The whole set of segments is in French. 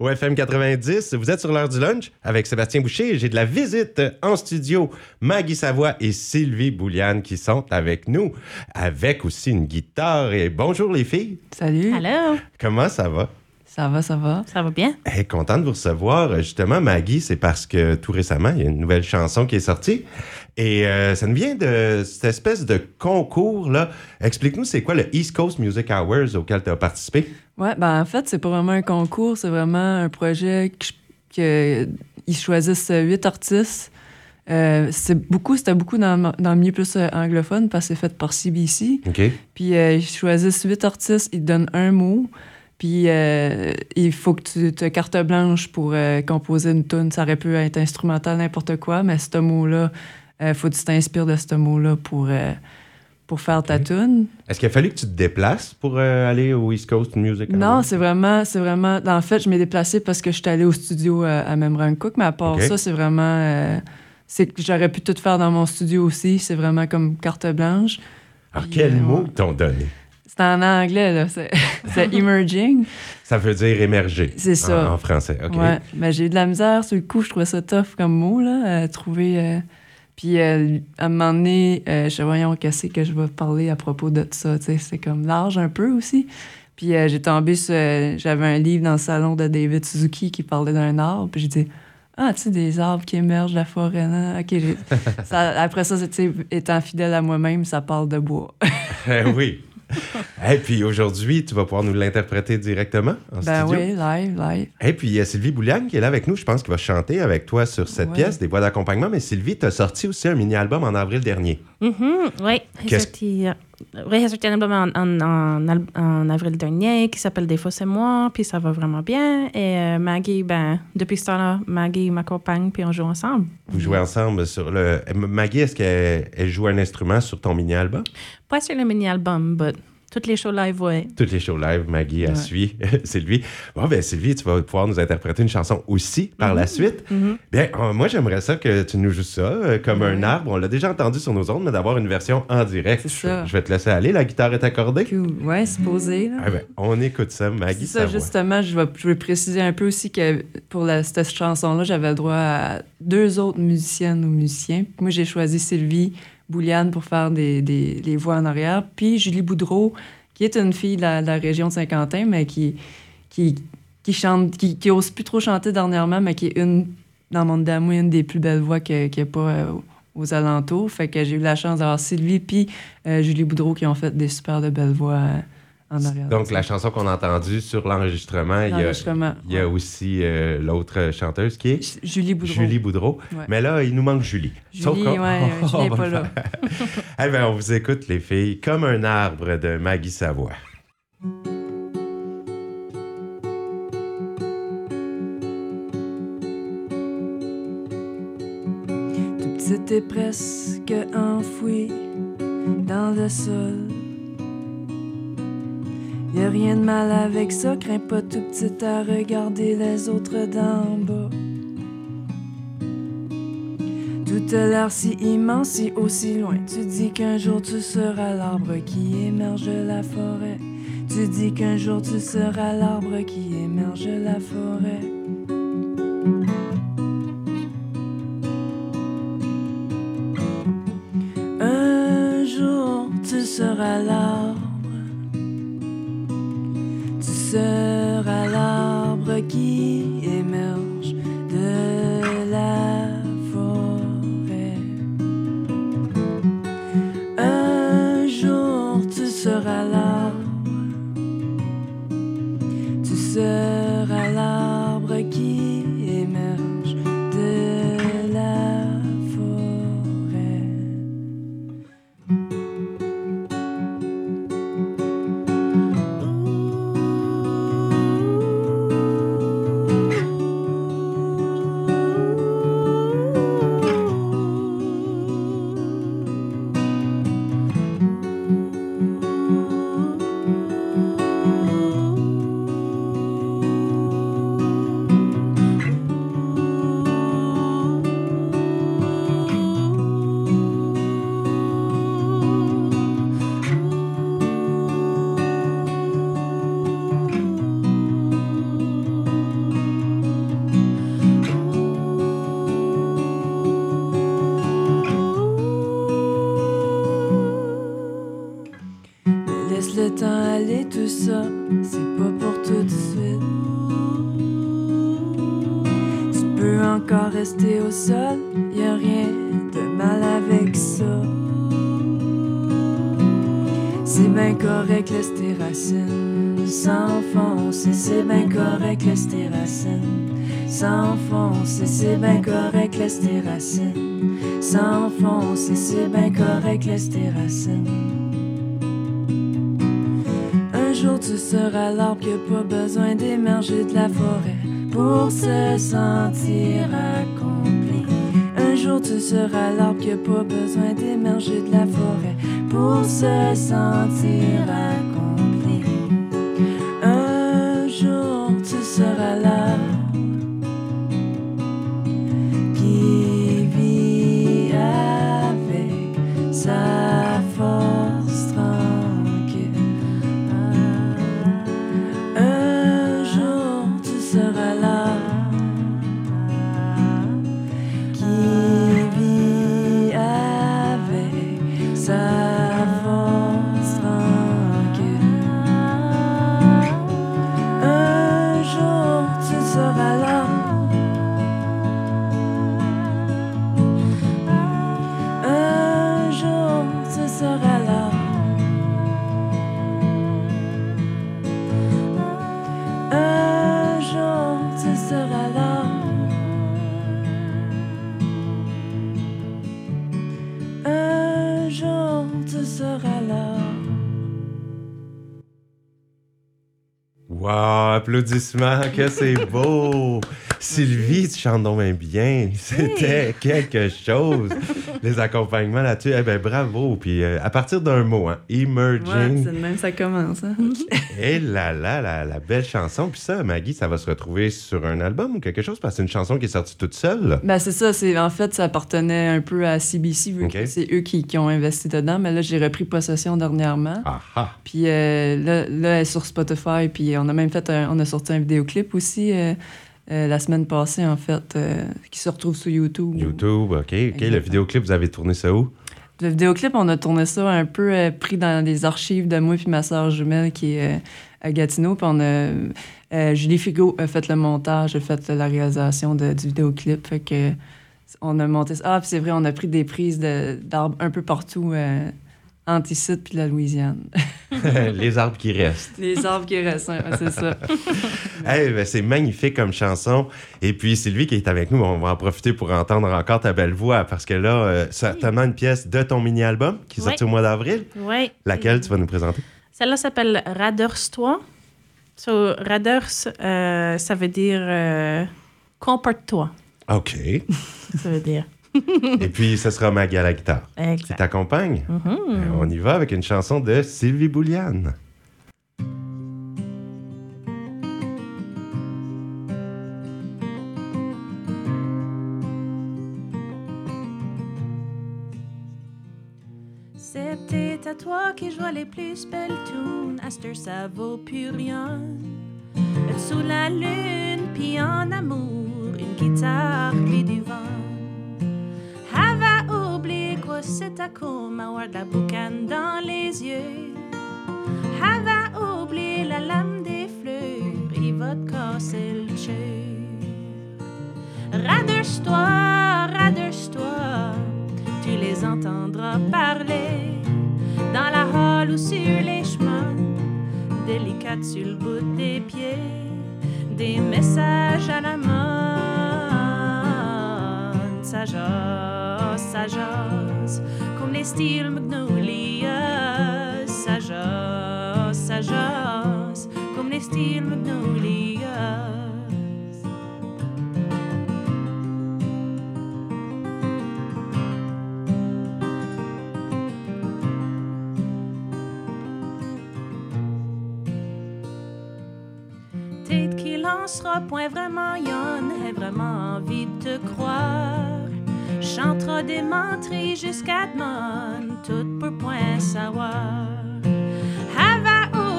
au FM 90. Vous êtes sur l'heure du lunch avec Sébastien Boucher. J'ai de la visite en studio. Maggie Savoie et Sylvie Bouliane qui sont avec nous, avec aussi une guitare. Et bonjour les filles. Salut. Allô? Comment ça va? Ça va, ça va? Ça va bien? Hey, content de vous recevoir. Justement, Maggie, c'est parce que tout récemment, il y a une nouvelle chanson qui est sortie. Et euh, ça nous vient de cette espèce de concours-là. Explique-nous, c'est quoi le East Coast Music Hours auquel tu as participé? Ouais, ben en fait, c'est pas vraiment un concours, c'est vraiment un projet que, je- que ils choisissent huit artistes. Euh, c'est beaucoup, c'était beaucoup dans, dans le milieu plus euh, anglophone parce que c'est fait par CBC. OK. Puis euh, ils choisissent huit artistes, ils te donnent un mot. Puis euh, il faut que tu te carte blanche pour euh, composer une tune. Ça aurait pu être instrumental, n'importe quoi, mais ce mot-là, il faut que tu t'inspires de ce mot-là pour, euh, pour faire ta tune. Est-ce qu'il a fallu que tu te déplaces pour euh, aller au East Coast Music Non, c'est vraiment, c'est vraiment. En fait, je m'ai déplacée parce que je suis allée au studio euh, à Memran Cook, mais à part ça, c'est vraiment. euh, c'est que j'aurais pu tout faire dans mon studio aussi. C'est vraiment comme carte blanche. Alors, Puis, quel euh, mot t'ont donné? C'est en anglais, là. C'est, emerging. Ça veut dire émerger. C'est ça. En, en français, OK. Ouais. Mais j'ai eu de la misère sur le coup. Je trouvais ça tough comme mot, là, à trouver. euh, Puis euh, à un moment donné, euh, je sais, voyons, qu'est-ce que je vais parler à propos de ça. tu sais, C'est comme large un peu aussi. Puis euh, j'ai tombé sur. J'avais un livre dans le salon de David Suzuki qui parlait d'un arbre. Puis j'ai dit Ah, tu sais, des arbres qui émergent de la forêt. non? OK. ça- après ça, c'est, tu sais, étant fidèle à moi-même, ça parle de bois. Eh oui. Et puis aujourd'hui, tu vas pouvoir nous l'interpréter directement en ben studio. oui, live, live. Et puis il y a Sylvie Bouliane qui est là avec nous. Je pense qu'il va chanter avec toi sur cette Ouais. pièce, des voix d'accompagnement. Mais Sylvie, tu as sorti aussi un mini-album en avril dernier. Sorti, euh, oui, il est sorti un album en, en, en, en avril dernier qui s'appelle Des fois c'est moi, puis ça va vraiment bien. Et euh, Maggie, ben, depuis ce temps-là, Maggie m'accompagne, puis on joue ensemble. Vous jouez ensemble sur le. Maggie, est-ce qu'elle elle joue un instrument sur ton mini-album? Pas sur le mini-album, mais toutes les shows live, oui. Toutes les shows live, Maggie, Ouais. suit Sylvie. Bon, ben Sylvie, tu vas pouvoir nous interpréter une chanson aussi par la suite. Mhm. Bien, euh, moi, j'aimerais ça que tu nous joues ça euh, comme un arbre. On l'a déjà entendu sur nos ondes, mais d'avoir une version en direct. C'est Je- ça. Je vais te laisser aller. La guitare est accordée. Cool. Ouais, c'est posé, là. Ah ben, on écoute ça, Maggie. C'est ça, justement, je vais, je vais préciser un peu aussi que pour la, cette chanson-là, j'avais le droit à deux autres musiciennes ou musiciens. Moi, j'ai choisi Sylvie Bouliane pour faire des, les voix en arrière, puis Julie Boudreau, qui est une fille de la, région de Saint-Quentin, mais qui, qui, qui chante, qui, qui ose plus trop chanter dernièrement, mais qui est une, dans mon d'amour, une des plus belles voix qu'il n'y a pas euh, aux alentours. Fait que j'ai eu la chance d'avoir Sylvie puis euh, Julie Boudreau qui ont fait des super belles voix euh, en arrière. Donc, la chanson qu'on a entendue sur l'enregistrement, il y a, L'enregistrement, il y a ouais. aussi euh, l'autre chanteuse qui est J- Julie Boudreau. Julie Boudreau. Ouais. Mais là, il nous manque Julie. Julie, Sauf qu'on- ouais, Julie n'est pas là. Eh bien, on vous écoute, les filles, comme un arbre de Maggie Savoie. Tout petit et presque enfoui dans le sol. Y a rien de mal avec ça, crains pas tout petit à regarder les autres d'en bas. Tout a l'air si immense, si aussi loin. Tu dis qu'un jour tu seras l'arbre qui émerge la forêt. Tu dis qu'un jour tu seras l'arbre qui émerge la forêt. L'arbre rester au sol, y a rien de mal avec ça. C'est bien correct, laisse tes racines s'enfoncer. C'est bien correct, laisse tes racines s'enfoncer. C'est bien correct, laisse tes racines s'enfoncer. C'est bien correct, laisse tes racines. Un jour tu seras l'arbre qui a pas besoin d'émerger de la forêt pour se sentir accompli. Un jour tu seras l'arbre qui pas besoin d'émerger de la forêt pour se sentir accompli. Applaudissements, que c'est beau! Sylvie, tu chantes donc bien bien. C'était quelque chose. Les accompagnements là-dessus, eh ben bravo. Puis euh, à partir d'un mot, hein, Ouais, Emerging. c'est de même ça commence. Hein? Et là là, la, la belle chanson. Puis ça, Maggie, ça va se retrouver sur un album ou quelque chose? Parce que c'est une chanson qui est sortie toute seule. Ben c'est ça, c'est en fait ça appartenait un peu à CBC vu Ok. que c'est eux qui, qui ont investi dedans, mais là j'ai repris possession dernièrement. Ah ah. Puis euh, là, là, elle est sur Spotify, puis on a même fait un- on a sorti un vidéoclip aussi euh, euh, la semaine passée en fait euh, qui se retrouve sur YouTube. YouTube, OK. OK. Le Exactement. vidéoclip, vous avez tourné ça où? Le vidéoclip, on a tourné ça un peu euh, pris dans les archives de moi puis ma sœur jumelle qui est à Gatineau. Puis on a, Julie Figo a fait le montage, a fait la réalisation de- du vidéoclip. Fait que on a monté ça. Ah, puis c'est vrai, on a pris des prises de- d'arbres un peu partout, ici puis la Louisiane. Les arbres qui restent. les arbres qui restent, hein, c'est ça. Eh ben, c'est magnifique comme chanson. Et puis, Sylvie qui est avec nous, on va en profiter pour entendre encore ta belle voix parce que là, euh, certainement une pièce de ton mini-album qui est sorti Oui. au mois d'avril. Oui. Laquelle tu vas nous présenter? Celle-là s'appelle Raders-toi. So, Raders, euh, ça veut dire euh, comporte-toi. OK. Ça veut dire. Et puis, ce sera Maggie à la guitare qui Exact. t'accompagne. Mhm. Euh, On y va avec une chanson de Sylvie Bouliane. C'est peut-être à toi qui joue les plus belles tunes. À heure, ça vaut plus rien. Sous la lune, puis en amour, une guitare, c'est à de la boucane dans les yeux.Ava oublié la lame des fleurs, il va te casser le cœur. Radeuse-toi, radeuse-toi, tu les entendras parler dans la hall ou sur les chemins, délicates sur le bout des pieds, des messages à la main. Ça jase, comme les styles Magnolia. Ça jase, comme les styles Magnolia. Peut-être qu'il point vraiment yon, ait vraiment envie de te croire. Chantera des mentries jusqu'à demain, tout pour point savoir. Have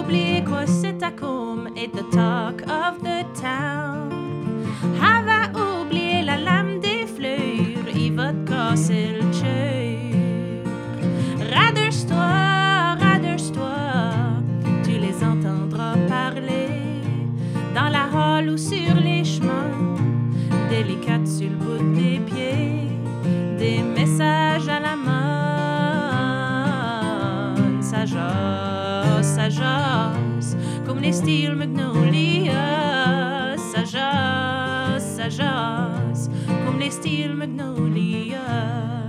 oublié quoi c'est à comme et the talk of the town? les styles magnolias, ça jase, ça jase, comme les styles magnolias.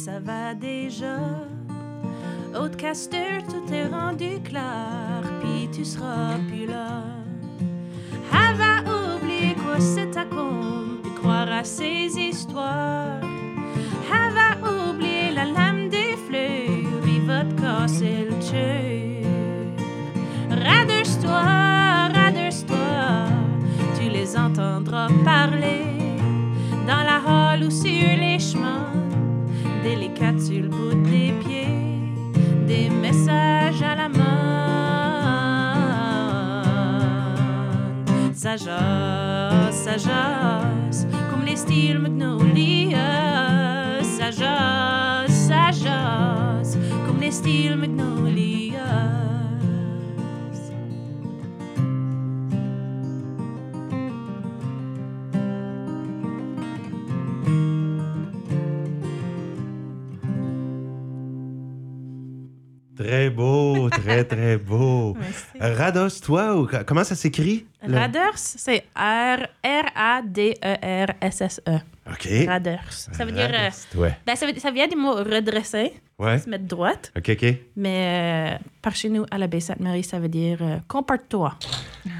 Le savais déjà. Haute casteur, tout est rendu clair, puis tu seras plus là. Elle va oublier quoi c'est ta compte, puis croire à ces histoires. Elle va oublier la lame des fleurs, il va te casser le cœur. Radeuse-toi, radeuse-toi, tu les entendras parler dans la hall ou sur les chemins, délicates sur le bout des pieds, des messages à la main. Ça jase, ça comme les styles magnolias. Ça jase, ça jase, comme les styles Très beau, très, très beau. Rados, toi, ou co- comment ça s'écrit? le- Raders, c'est R- R-A-D-E-R-S-S-E. OK. Raders. Ça veut dire. euh, ouais. ben, ça, ça vient du mot redresser, Ouais. se mettre droite. OK, OK. Mais euh, par chez nous, à la baie Sainte-Marie, ça veut dire euh, comporte-toi.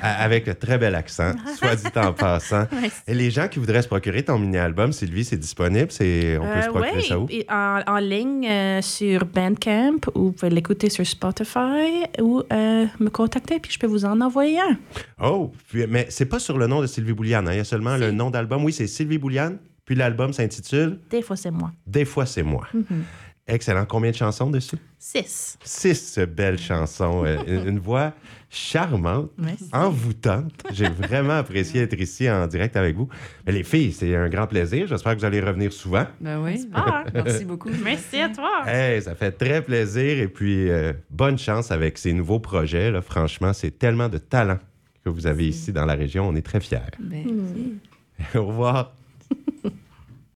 Avec un très bel accent, soit dit en passant. Et les gens qui voudraient se procurer ton mini-album, Sylvie, c'est disponible? C'est... On peut Euh, se procurer ouais, ça où? et en, en ligne sur Bandcamp ou vous pouvez l'écouter sur Spotify ou me contacter puis je peux vous en envoyer un. Oh, puis- mais c'est pas sur le nom de Sylvie Bouliane. hein. Il y a seulement le nom d'album. Oui, c'est Sylvie Bouliane. Puis l'album s'intitule Des fois, c'est moi. Des fois, c'est moi. Mhm. Excellent. Combien de chansons dessus? Six. Six belles chansons. Euh, une, une voix charmante, Merci. envoûtante. J'ai vraiment apprécié être ici en direct avec vous. Mais les filles, c'est un grand plaisir. J'espère que vous allez revenir souvent. Ben oui. Super. Merci beaucoup. Merci à toi. Hey, ça fait très plaisir. Et puis, euh, bonne chance avec ces nouveaux projets. là. Franchement, c'est tellement de talent que vous avez ici dans la région. On est très fiers. Ben, Hmm. Au revoir.